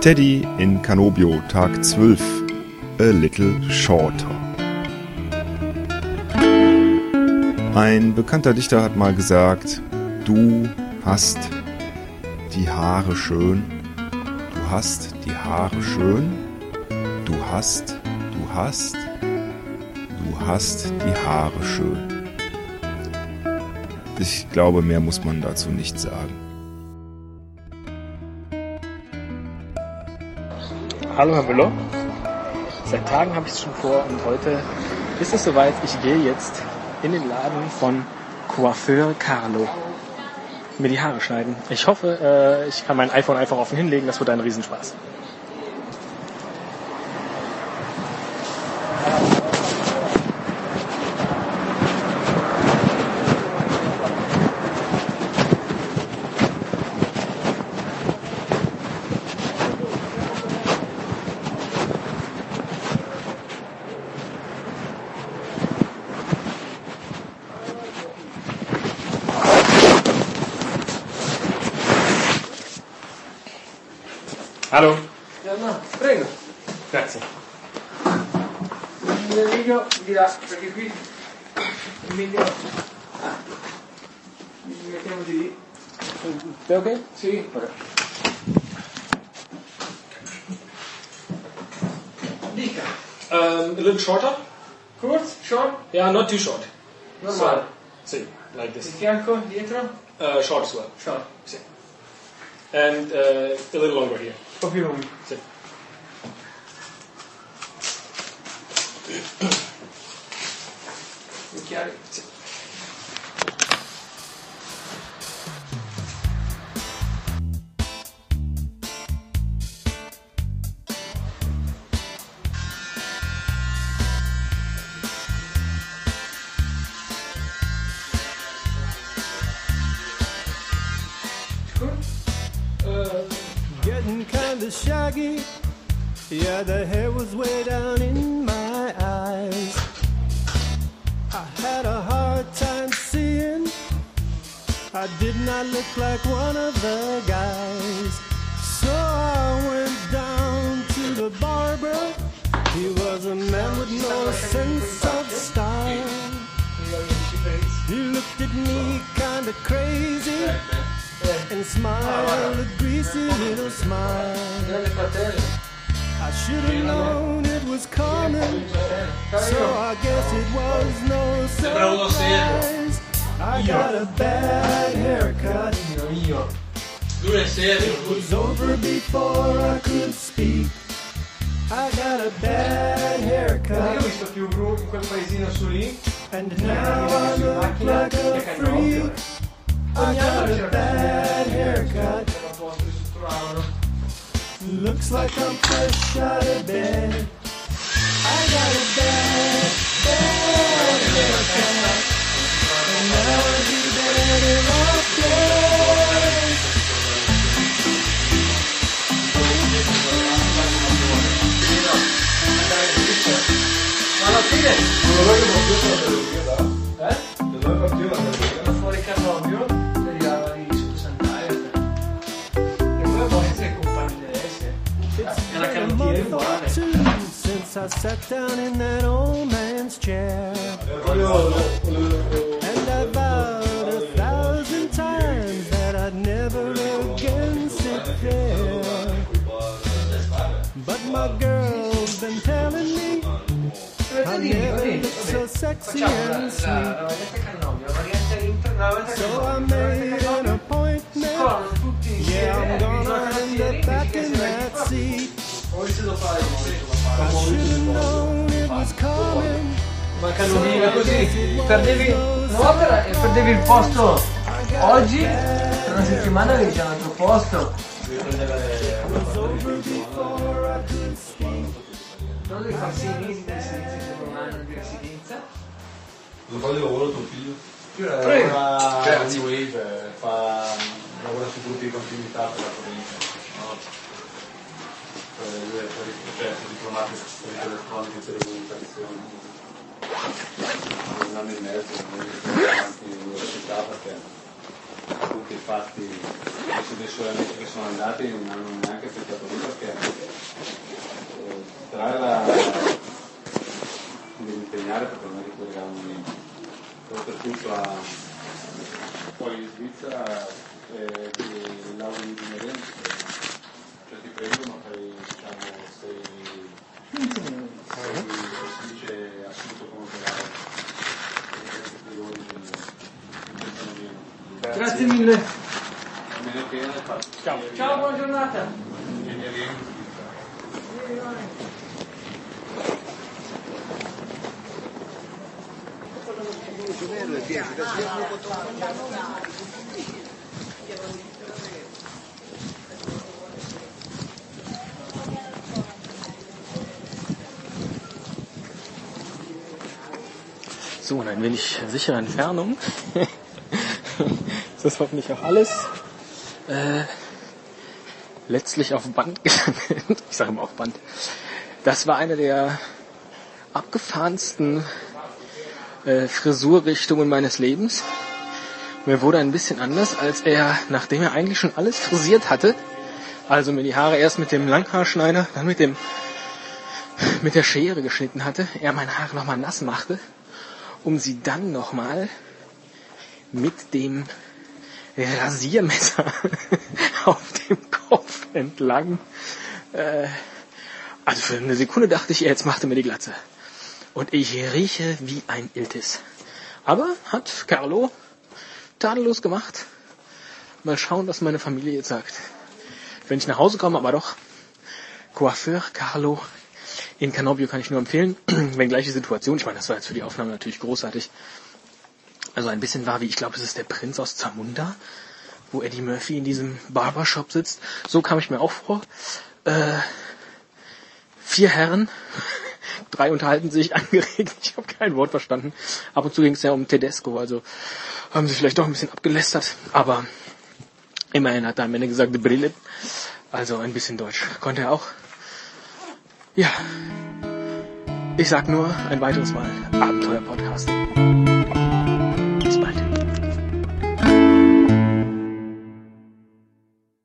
Teddy in Canobio, Tag 12. A little shorter. Ein bekannter Dichter hat mal gesagt, du hast die Haare schön, du hast die Haare schön, du hast, du hast, du hast die Haare schön. Ich glaube, mehr muss man dazu nicht sagen. Hallo Herr Müller. Seit Tagen habe ich es schon vor und heute ist es soweit. Ich gehe jetzt in den Laden von Coiffeur Carlo. Mir die Haare schneiden. Ich hoffe, äh, ich kann mein iPhone einfach offen hinlegen. Das wird ein Riesenspaß. Hallo. Ja, no, prego. Grazie. Il meglio di là, perché qui il meglio... Ah. Mettiamo di lì. È ok? Sì. Dica. Um, a little shorter? Kurz, short, Yeah, not too short. normale. See, like Il this. fianco, dietro, Uh, short as well. short. Sì. And uh, a little longer here. proprio più lunghi. Sì. Chiari? Sì. Cool. Getting kinda shaggy. Yeah, the hair was way down in my eyes. I had a hard time seeing. I did not look like one of the guys. So I went down to the barber. He was a man with no sense of style. He looked at me kinda crazy and smiled a greasy little smile. I should have known it was coming, so I guess it was no surprise. I got a bad haircut. It was over before I could speak. I got a bad haircut, and now I look like a freak. Like I'm fresh out of bed. I got a bad, bad haircut. And now I'll be better off dead. Alla fine... I sat down in that old man's chair. And I vowed a thousand times that I'd never again sit there. But my girl's been telling me I never look so sexy and sweet. la variante Carnovio, la variante Inter, la variante So I made an appointment. Yeah, I'm gonna end up back in that seat. Mancano via così, perdevi un'opera e perdevi il posto oggi, per una settimana avevi già un altro posto. Non devi fare sei mesi di residenza per un anno di residenza. Cosa fa di lavoro tuo figlio? Prego. Lavora a Wave, eh, fa, lavora su gruppi di continuità per la provincia due fuori processo diplomatico storico elettronico e telecomunicazione. Un anno e mezzo, non sono avanti l'università perché tutti i fatti dei suoi amici che sono andati non hanno neanche affettato lì perché eh, tra la impegnare perché non è che collegavano niente. Oltretutto a poi in Svizzera eh, l'aula di Merenza, cioè ti prendono fai sei, sei si dice assunto come operaio grazie. grazie. Mille ciao. ciao buona giornata. Ingegneria So, in ein wenig sicherer Entfernung. ist das hoffentlich auch alles. Äh, letztlich auf Band gelandet. Ich sage immer auf Band. Das war eine der abgefahrensten äh, Frisurrichtungen meines Lebens. Mir wurde ein bisschen anders, als er, nachdem er eigentlich schon alles frisiert hatte, also mir die Haare erst mit dem Langhaarschneider, dann mit dem mit der Schere geschnitten hatte, er meine Haare nochmal nass machte, um sie dann nochmal mit dem Rasiermesser auf dem Kopf entlang. Äh, also für eine Sekunde dachte ich, er jetzt machte mir die Glatze. Und ich rieche wie ein Iltis. Aber hat Carlo tadellos gemacht. Mal schauen, was meine Familie jetzt sagt. Wenn ich nach Hause komme, aber doch. Coiffeur Carlo in Canobio kann ich nur empfehlen. Wenn gleiche Situation, ich meine, das war jetzt für die Aufnahme natürlich großartig. Also ein bisschen war wie, ich glaube, es ist der Prinz aus Zamunda, wo Eddie Murphy in diesem Barbershop sitzt. So kam ich mir auch vor. Äh, vier Herren, drei unterhalten sich angeregt. Ich habe kein Wort verstanden. Ab und zu ging es ja um Tedesco, also haben sie vielleicht doch ein bisschen abgelästert. Aber immerhin hat er am Ende gesagt, Brille. Also ein bisschen Deutsch konnte er auch. Ja. Ich sag nur ein weiteres Mal Abenteuer-Podcast.